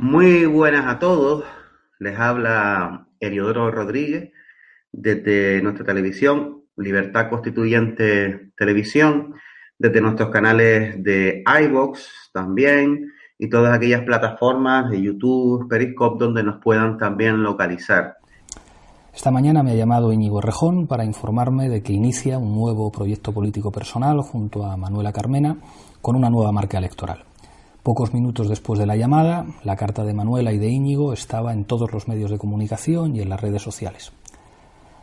Muy buenas a todos. Les habla Heliodoro Rodríguez desde nuestra televisión, Libertad Constituyente Televisión, desde nuestros canales de iVox también y todas aquellas plataformas de YouTube, Periscope, donde nos puedan también localizar. Esta mañana me ha llamado Íñigo Rejón para informarme de que inicia un nuevo proyecto político personal junto a Manuela Carmena con una nueva marca electoral. Pocos minutos después de la llamada, la carta de Manuela y de Íñigo estaba en todos los medios de comunicación y en las redes sociales.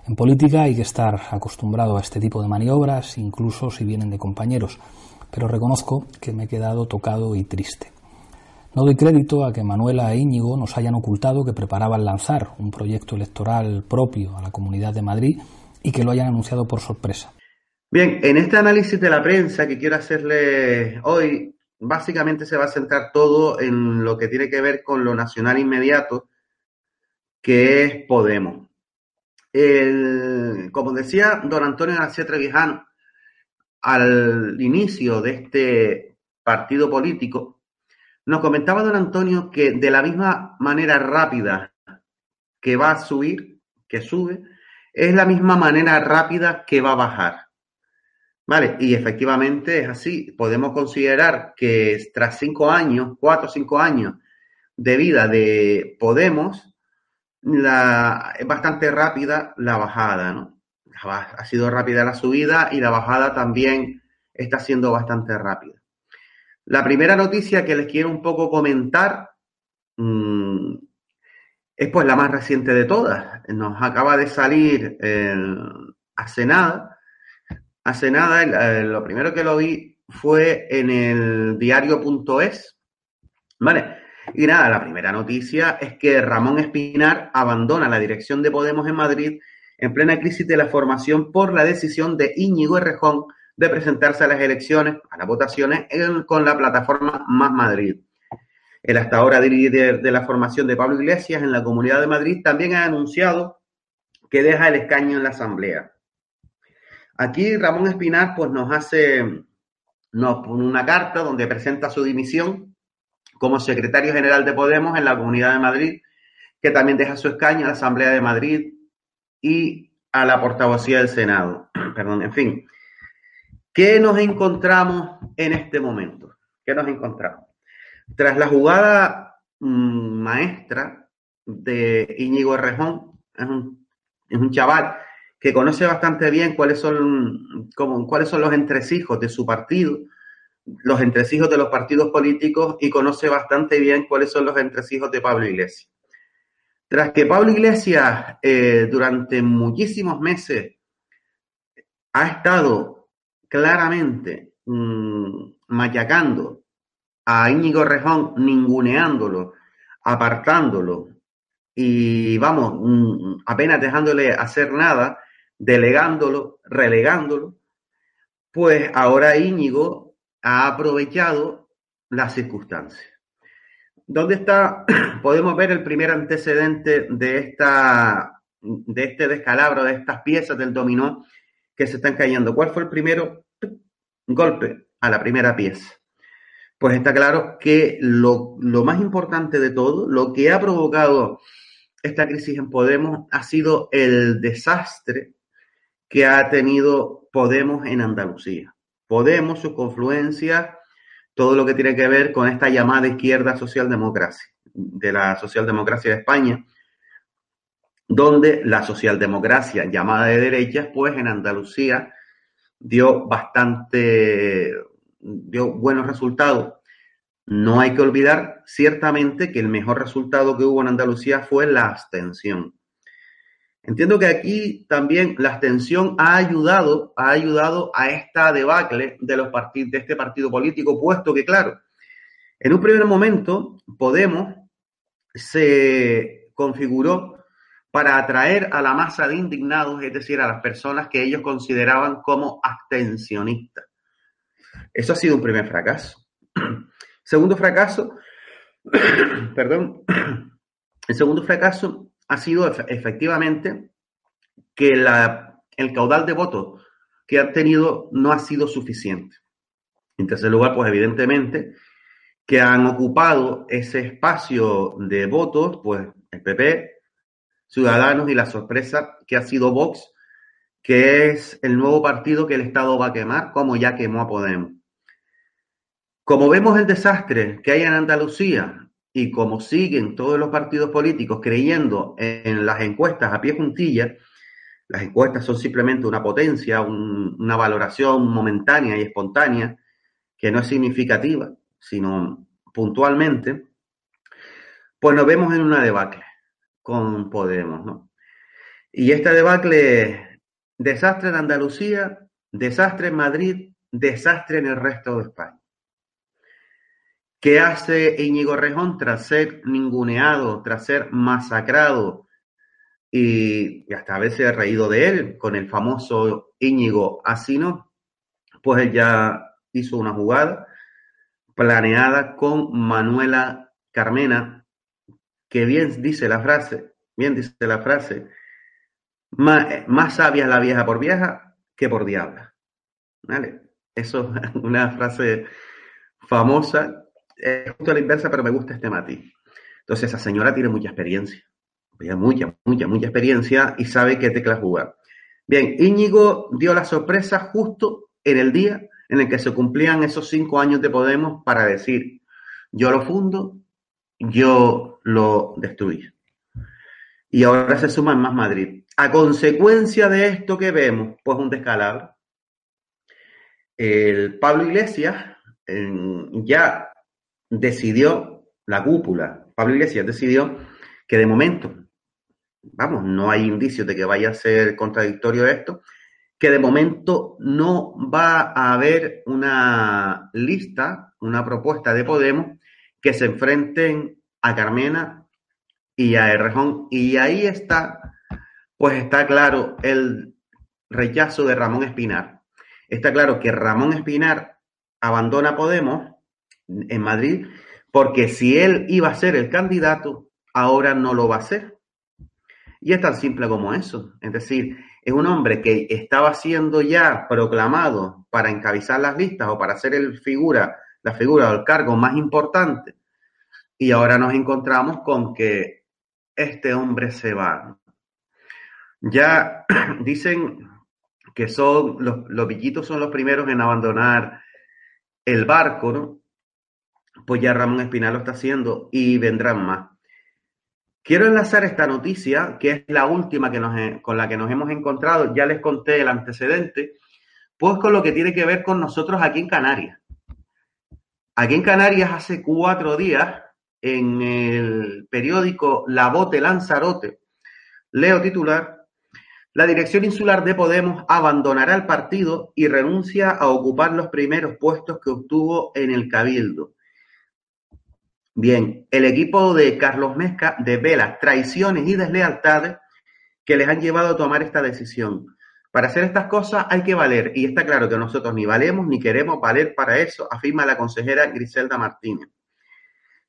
En política hay que estar acostumbrado a este tipo de maniobras, incluso si vienen de compañeros, pero reconozco que me he quedado tocado y triste. No doy crédito a que Manuela e Íñigo nos hayan ocultado que preparaban lanzar un proyecto electoral propio a la Comunidad de Madrid y que lo hayan anunciado por sorpresa. Bien, en este análisis de la prensa que quiero hacerle hoy, básicamente se va a centrar todo en lo que tiene que ver con lo nacional inmediato, que es Podemos. como decía don Antonio García Trevijano, al inicio de este partido político, nos comentaba don Antonio que de la misma manera rápida que va a subir, que sube, es la misma manera rápida que va a bajar. Vale, y efectivamente es así. Podemos considerar que tras cinco años, cuatro o cinco años de vida de Podemos, la, es bastante rápida la bajada, ¿no? Ha sido rápida la subida y la bajada también está siendo bastante rápida. La primera noticia que les quiero un poco comentar mmm, es pues la más reciente de todas. Nos acaba de salir hace nada hace nada, eh, lo primero que lo vi fue en el diario.es. ¿Vale? Y nada, la primera noticia es que Ramón Espinar abandona la dirección de Podemos en Madrid en plena crisis de la formación por la decisión de Íñigo Errejón de presentarse a las elecciones, a las votaciones, con la plataforma Más Madrid. El hasta ahora líder de la formación de Pablo Iglesias en la Comunidad de Madrid también ha anunciado que deja el escaño en la Asamblea. Aquí Ramón Espinar pues, nos hace nos pone una carta donde presenta su dimisión como secretario general de Podemos en la Comunidad de Madrid, que también deja su escaño a la Asamblea de Madrid y a la portavocía del Senado. Perdón, en fin. ¿Qué nos encontramos en este momento? ¿Qué nos encontramos? Tras la jugada mmm, maestra de Íñigo Rejón, es un, es un chaval que conoce bastante bien cuáles son, como, cuáles son los entresijos de su partido, los entresijos de los partidos políticos y conoce bastante bien cuáles son los entresijos de Pablo Iglesias. Tras que Pablo Iglesias eh, durante muchísimos meses ha estado claramente mmm, machacando a Íñigo Rejón, ninguneándolo, apartándolo y vamos, mmm, apenas dejándole hacer nada, delegándolo, relegándolo, pues ahora Íñigo ha aprovechado las circunstancias. ¿Dónde está? Podemos ver el primer antecedente de, esta, de este descalabro, de estas piezas del dominó que se están cayendo. ¿Cuál fue el primero golpe a la primera pieza? Pues está claro que lo, lo más importante de todo, lo que ha provocado esta crisis en Podemos ha sido el desastre que ha tenido Podemos en Andalucía. Podemos, su confluencia, todo lo que tiene que ver con esta llamada izquierda socialdemocracia, de la socialdemocracia de España, donde la socialdemocracia llamada de derechas, pues en Andalucía dio bastante, dio buenos resultados. No hay que olvidar ciertamente que el mejor resultado que hubo en Andalucía fue la abstención. Entiendo que aquí también la abstención ha ayudado, ha ayudado a esta debacle de los partidos, de este partido político, puesto que, claro, en un primer momento, Podemos se configuró para atraer a la masa de indignados, es decir, a las personas que ellos consideraban como abstencionistas. Eso ha sido un primer fracaso. Segundo fracaso, perdón, el segundo fracaso ha sido efectivamente que la, el caudal de votos que han tenido no ha sido suficiente. En tercer lugar, pues evidentemente que han ocupado ese espacio de votos, pues el PP, Ciudadanos y la sorpresa que ha sido Vox, que es el nuevo partido que el Estado va a quemar, como ya quemó a Podemos. Como vemos el desastre que hay en Andalucía y como siguen todos los partidos políticos creyendo en las encuestas a pie juntilla, las encuestas son simplemente una potencia, una valoración momentánea y espontánea que no es significativa sino puntualmente, pues nos vemos en una debacle con Podemos, ¿no? Y esta debacle, desastre en Andalucía, desastre en Madrid, desastre en el resto de España. ¿Qué hace Íñigo Rejón tras ser ninguneado, tras ser masacrado y, hasta a veces reído de él con el famoso Íñigo Asino? Pues ya hizo una jugada planeada con Manuela Carmena, que bien dice la frase, bien dice la frase, más, sabia es la vieja por vieja que por diabla. ¿Vale? Eso es una frase famosa, es justo la inversa, pero me gusta este matiz. Entonces, esa señora tiene mucha experiencia, mucha, mucha, mucha experiencia y sabe qué tecla jugar. Bien, Íñigo dio la sorpresa justo en el día en el que se cumplían esos cinco años de Podemos para decir, yo lo fundo, yo lo destruyo. Y ahora se suma en Más Madrid. A consecuencia de esto que vemos, pues un descalabro. El Pablo Iglesias ya decidió, la cúpula, Pablo Iglesias decidió que de momento, vamos, no hay indicios de que vaya a ser contradictorio esto, que de momento no va a haber una lista, una propuesta de Podemos que se enfrenten a Carmena y a Errejón. Y ahí está, pues está claro el rechazo de Ramón Espinar. Está claro que Ramón Espinar abandona Podemos en Madrid porque si él iba a ser el candidato, ahora no lo va a ser. Y es tan simple como eso. Es decir, es un hombre que estaba siendo ya proclamado para encabezar las listas o para ser el figura, la figura o el cargo más importante. Y ahora nos encontramos con que este hombre se va. Ya dicen que son los, los villitos son los primeros en abandonar el barco, ¿no? Pues ya Ramón Espinal lo está haciendo y vendrán más. Quiero enlazar esta noticia, que es la última que nos, con la que nos hemos encontrado, ya les conté el antecedente, pues con lo que tiene que ver con nosotros aquí en Canarias. Aquí en Canarias hace cuatro días, en el periódico La Bote Lanzarote, leo titular, la dirección insular de Podemos abandonará el partido y renuncia a ocupar los primeros puestos que obtuvo en el Cabildo. Bien, el equipo de Carlos Mezca devela traiciones y deslealtades que les han llevado a tomar esta decisión. Para hacer estas cosas hay que valer, y está claro que nosotros ni valemos ni queremos valer para eso, afirma la consejera Griselda Martínez.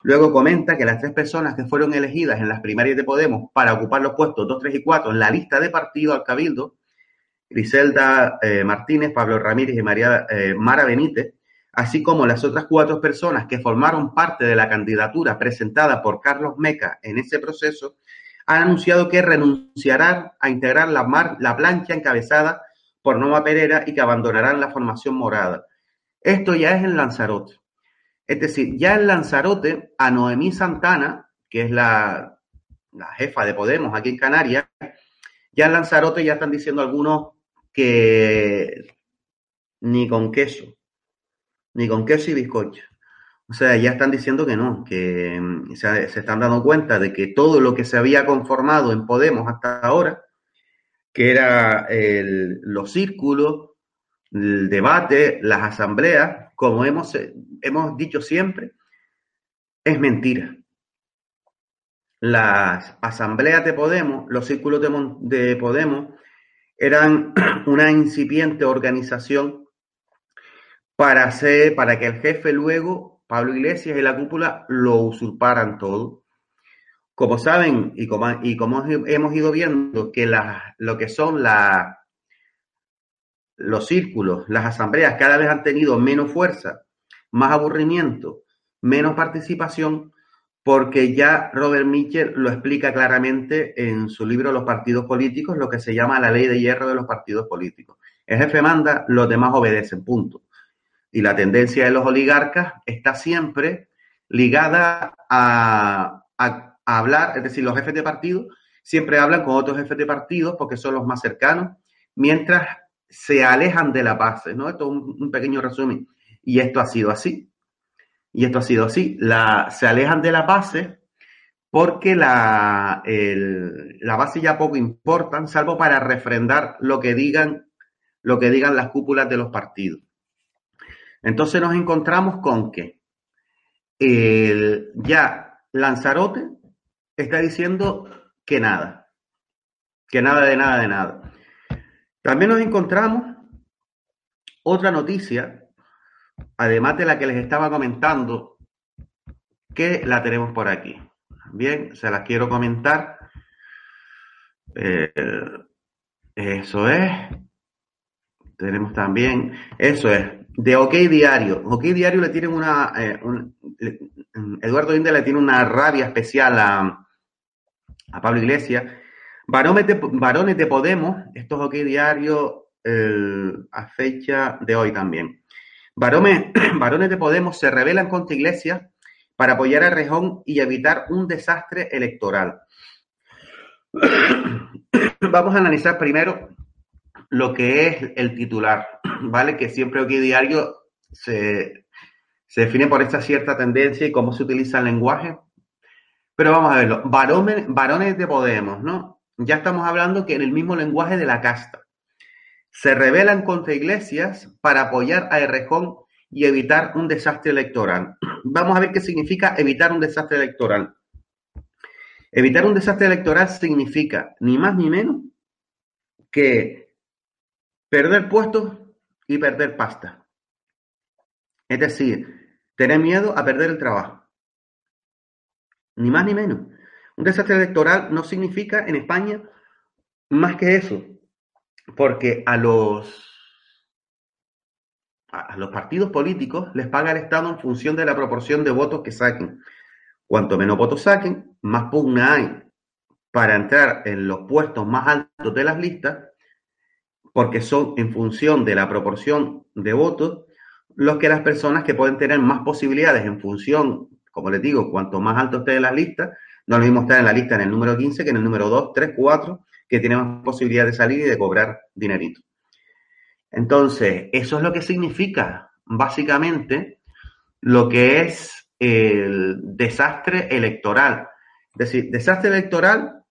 Luego comenta que las tres personas que fueron elegidas en las primarias de Podemos para ocupar los puestos 2, 3 y 4 en la lista de partido al Cabildo, Griselda eh, Martínez, Pablo Ramírez y María eh, Mara Benítez, así como las otras cuatro personas que formaron parte de la candidatura presentada por Carlos Meca en ese proceso, han anunciado que renunciarán a integrar la, la plancha encabezada por Nova Pereira y que abandonarán la formación morada. Esto ya es en Lanzarote. Es decir, ya en Lanzarote, a Noemí Santana, que es la, la jefa de Podemos aquí en Canarias, ya en Lanzarote ya están diciendo algunos que ni con queso ni con queso y bizcocho. O sea, ya están diciendo que no, que mm, se, están dando cuenta de que todo lo que se había conformado en Podemos hasta ahora, que era los círculos, el debate, las asambleas, como hemos, hemos dicho siempre, es mentira. Las asambleas de Podemos, los círculos de, Podemos, eran una incipiente organización para hacer, para que el jefe luego, Pablo Iglesias y la cúpula, lo usurparan todo. Como saben y como, y como hemos ido viendo que lo que son los círculos, las asambleas cada vez han tenido menos fuerza, más aburrimiento, menos participación, porque ya Robert Mitchell lo explica claramente en su libro Los partidos políticos, lo que se llama la ley de hierro de los partidos políticos. El jefe manda, los demás obedecen, punto. Y la tendencia de los oligarcas está siempre ligada a, hablar, es decir, los jefes de partido siempre hablan con otros jefes de partidos porque son los más cercanos, mientras se alejan de la base, ¿no? Esto es un pequeño resumen. Y esto ha sido así. Y esto ha sido así. Se alejan de la base porque la, la base ya poco importan, salvo para refrendar lo que digan, lo que digan las cúpulas de los partidos. Entonces nos encontramos con que el, ya Lanzarote está diciendo que nada, que nada de nada de nada. También nos encontramos otra noticia además de la que les estaba comentando, que la tenemos por aquí. Bien, se las quiero comentar. Eh, eso es. Tenemos también, eso es, de OK Diario. OK Diario le tienen una, eh, Eduardo Inde le tiene una rabia especial a, a Pablo Iglesias. Varones de, varones de Podemos, estos OK Diario a fecha de hoy también. Varones, de Podemos se rebelan contra Iglesias para apoyar a Rejón y evitar un desastre electoral. Vamos a analizar primero lo que es el titular, ¿vale? Que siempre aquí diario se, define por esta cierta tendencia y cómo se utiliza el lenguaje. Pero vamos a verlo. Varones, varones de Podemos, ¿no? Ya estamos hablando que en el mismo lenguaje de la casta se rebelan contra Iglesias para apoyar a Errejón y evitar un desastre electoral. Vamos a ver qué significa evitar un desastre electoral. Evitar un desastre electoral significa ni más ni menos que perder puestos y perder pasta. Es decir, tener miedo a perder el trabajo. Ni más ni menos. Un desastre electoral no significa en España más que eso porque a los, a los partidos políticos les paga el Estado en función de la proporción de votos que saquen. Cuanto menos votos saquen, más pugna hay para entrar en los puestos más altos de las listas, porque son en función de la proporción de votos los que las personas que pueden tener más posibilidades en función, como les digo, cuanto más alto esté en las listas, no lo mismo estar en la lista en el número 15 que en el número 2, 3, 4 que tiene más posibilidad de salir y de cobrar dinerito. Entonces, eso es lo que significa básicamente lo que es el desastre electoral. Es decir, desastre electoral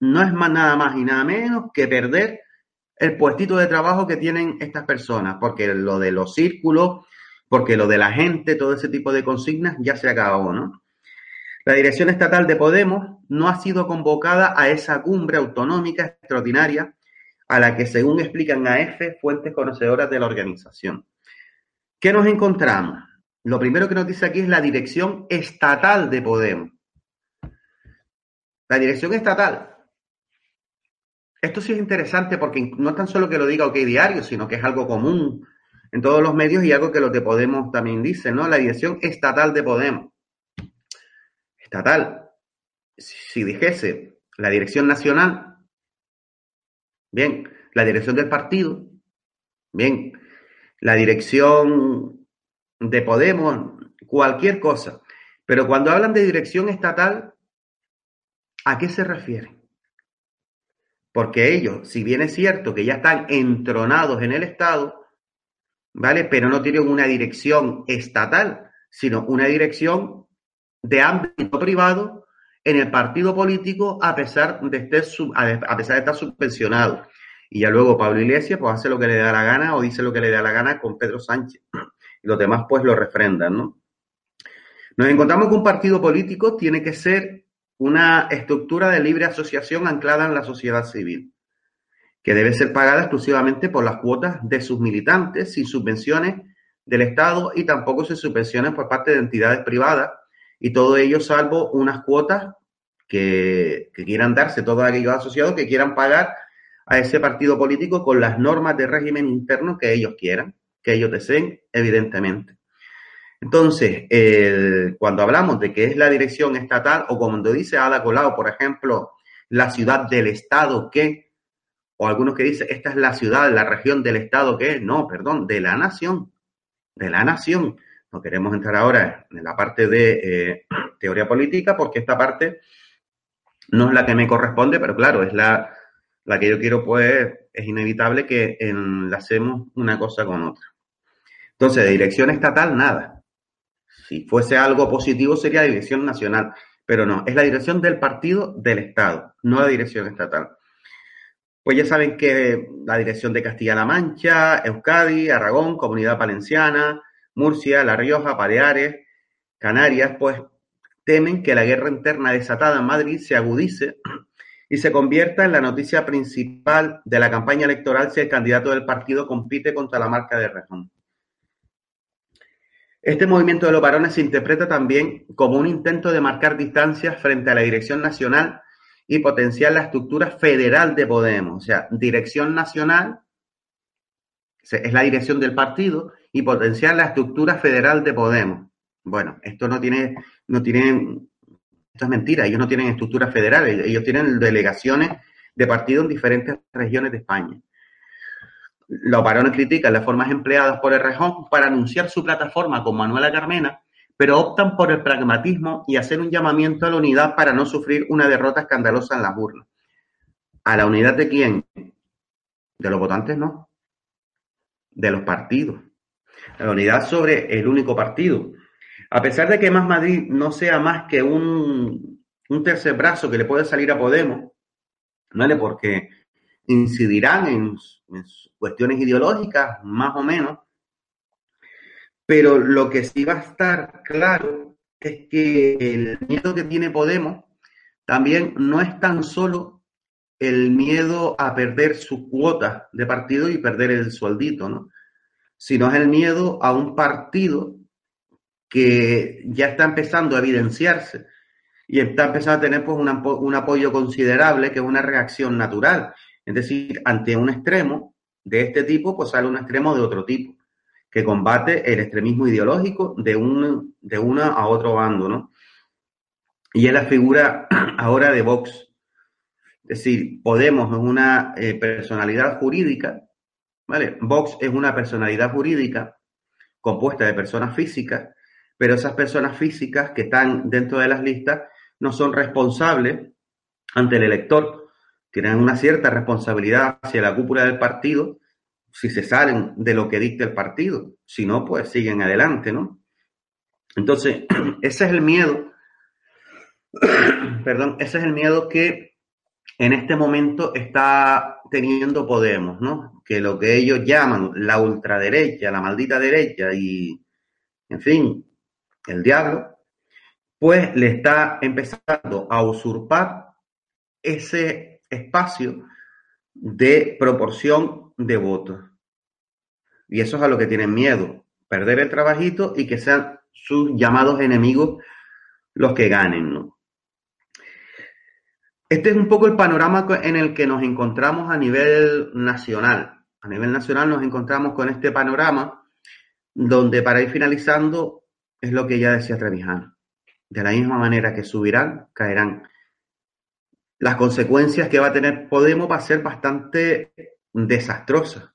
no es más nada más y nada menos que perder el puestito de trabajo que tienen estas personas, porque lo de los círculos, porque lo de la gente, todo ese tipo de consignas ya se acabó, ¿no? La dirección estatal de Podemos no ha sido convocada a esa cumbre autonómica extraordinaria a la que, según explican a fuentes conocedoras de la organización. ¿Qué nos encontramos? Lo primero que nos dice aquí es la dirección estatal de Podemos. La dirección estatal. Esto sí es interesante porque no es tan solo que lo diga OK Diario, sino que es algo común en todos los medios y algo que los de Podemos también dicen, ¿no? La dirección estatal de Podemos estatal, si dijese la dirección nacional, bien, la dirección del partido, bien, la dirección de Podemos, cualquier cosa. Pero cuando hablan de dirección estatal, ¿a qué se refieren? Porque ellos, si bien es cierto que ya están entronados en el Estado, ¿vale? Pero no tienen una dirección estatal, sino una dirección de ámbito privado en el partido político a pesar de, estar, a pesar de estar subvencionado. Y ya luego Pablo Iglesias pues hace lo que le da la gana o dice lo que le da la gana con Pedro Sánchez. Y los demás pues lo refrendan, ¿no? Nos encontramos que un partido político tiene que ser una estructura de libre asociación anclada en la sociedad civil, que debe ser pagada exclusivamente por las cuotas de sus militantes, sin subvenciones del Estado y tampoco sin subvenciones por parte de entidades privadas, y todo ello salvo unas cuotas que, quieran darse todos aquellos asociados que quieran pagar a ese partido político con las normas de régimen interno que ellos quieran, que ellos deseen, evidentemente. Entonces, cuando hablamos de que es la dirección estatal, o como dice Ada Colau, por ejemplo, la ciudad del Estado que, o algunos que dicen, esta es la ciudad, la región del Estado que, no, perdón, de la nación, de la nación. No queremos entrar ahora en la parte de eh, teoría política porque esta parte no es la que me corresponde, pero claro, es la, la que yo quiero, pues es inevitable que enlacemos una cosa con otra. Entonces, de dirección estatal, nada. Si fuese algo positivo sería dirección nacional, pero no, es la dirección del partido del Estado, no la dirección estatal. Pues ya saben que la dirección de Castilla-La Mancha, Euskadi, Aragón, Comunidad Valenciana, Murcia, La Rioja, Baleares, Canarias, pues temen que la guerra interna desatada en Madrid se agudice y se convierta en la noticia principal de la campaña electoral si el candidato del partido compite contra la marca de Rejón. Este movimiento de los varones se interpreta también como un intento de marcar distancias frente a la dirección nacional y potenciar la estructura federal de Podemos. O sea, dirección nacional es la dirección del partido y potenciar la estructura federal de Podemos. Bueno, esto no tiene, no tienen, esto es mentira, ellos no tienen estructuras federales, ellos tienen delegaciones de partidos en diferentes regiones de España. Los varones critican las formas empleadas por el Rejón para anunciar su plataforma con Manuela Carmena, pero optan por el pragmatismo y hacer un llamamiento a la unidad para no sufrir una derrota escandalosa en las burlas. ¿A la unidad de quién? De los votantes no, de los partidos. La unidad sobre el único partido. A pesar de que Más Madrid no sea más que un, tercer brazo que le puede salir a Podemos, ¿vale? Porque incidirán en, cuestiones ideológicas, más o menos, pero lo que sí va a estar claro es que el miedo que tiene Podemos también no es tan solo el miedo a perder su cuota de partido y perder el sueldito, ¿no? Sino es el miedo a un partido que ya está empezando a evidenciarse y está empezando a tener pues un apoyo considerable que es una reacción natural. Es decir, ante un extremo de este tipo, pues sale un extremo de otro tipo, que combate el extremismo ideológico de, un, de una a otro bando, ¿no? Y es la figura ahora de Vox. Es decir, Podemos es una eh, personalidad jurídica, ¿vale? Vox es una personalidad jurídica compuesta de personas físicas, pero esas personas físicas que están dentro de las listas no son responsables ante el elector tienen una cierta responsabilidad hacia la cúpula del partido si se salen de lo que dicta el partido. Si no, pues siguen adelante, ¿no? Entonces, ese es el miedo, perdón, ese es el miedo que en este momento está teniendo Podemos, ¿no? Que lo que ellos llaman la ultraderecha, la maldita derecha y, en fin, el diablo, pues le está empezando a usurpar ese espacio de proporción de votos. Y eso es a lo que tienen miedo, perder el trabajito y que sean sus llamados enemigos los que ganen. Este es un poco el panorama en el que nos encontramos a nivel nacional. A nivel nacional nos encontramos con este panorama donde para ir finalizando es lo que ya decía Trevijano. De la misma manera que subirán, caerán las consecuencias que va a tener Podemos va a ser bastante desastrosa.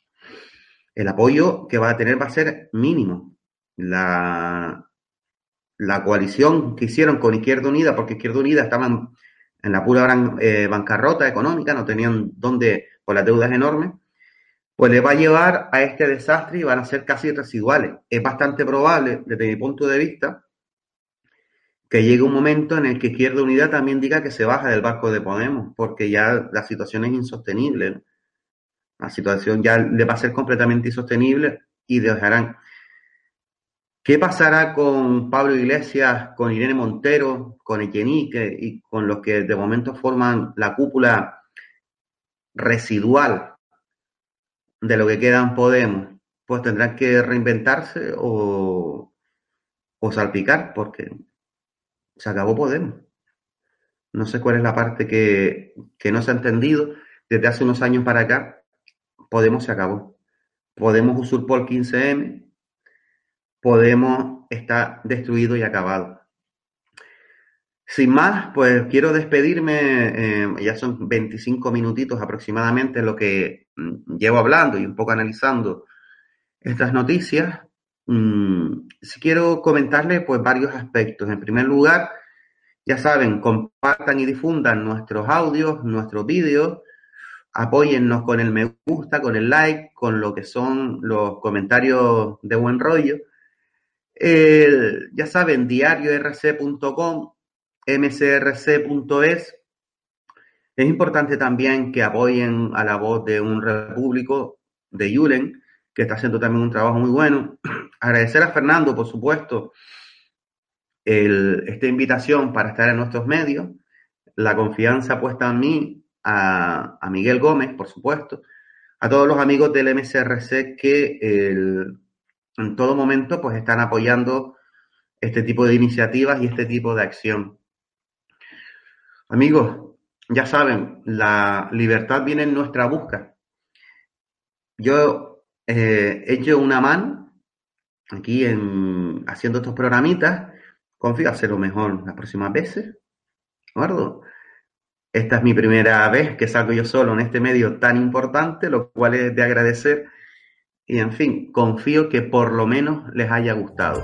El apoyo que va a tener va a ser mínimo. La, la coalición que hicieron con Izquierda Unida, porque Izquierda Unida estaban en la pura gran, eh, bancarrota económica, no tenían dónde, por las deudas enormes, pues le va a llevar a este desastre y van a ser casi residuales. Es bastante probable, desde mi punto de vista, que llegue un momento en el que Izquierda Unida también diga que se baja del barco de Podemos, porque ya la situación es insostenible. La situación ya le va a ser completamente insostenible y dejarán. ¿Qué pasará con Pablo Iglesias, con Irene Montero, con Echenique y con los que de momento forman la cúpula residual de lo que queda en Podemos? Pues tendrán que reinventarse o, o salpicar, porque se acabó Podemos. No sé cuál es la parte que, que no se ha entendido. Desde hace unos años para acá, Podemos se acabó. Podemos usurpó el 15M. Podemos está destruido y acabado. Sin más, pues quiero despedirme, eh, ya son 25 minutitos aproximadamente lo que mm, llevo hablando y un poco analizando estas noticias. Mm, si quiero comentarle pues varios aspectos. En primer lugar, ya saben, compartan y difundan nuestros audios, nuestros vídeos, apóyennos con el me gusta, con el like, con lo que son los comentarios de buen rollo. ya saben, diariorc.com, mcrc.es. Es importante también que apoyen a la voz de un repúblico de Yulen, que está haciendo también un trabajo muy bueno. Agradecer a Fernando, por supuesto, esta invitación para estar en nuestros medios, la confianza puesta en mí, a, Miguel Gómez, por supuesto, a todos los amigos del MCRC que en todo momento pues están apoyando este tipo de iniciativas y este tipo de acción. Amigos, ya saben, la libertad viene en nuestra busca. Yo eh, he hecho una mano aquí en haciendo estos programitas confío hacerlo mejor las próximas veces. ¿De Esta es mi primera vez que salgo yo solo en este medio tan importante, lo cual es de agradecer. Y en fin, confío que por lo menos les haya gustado.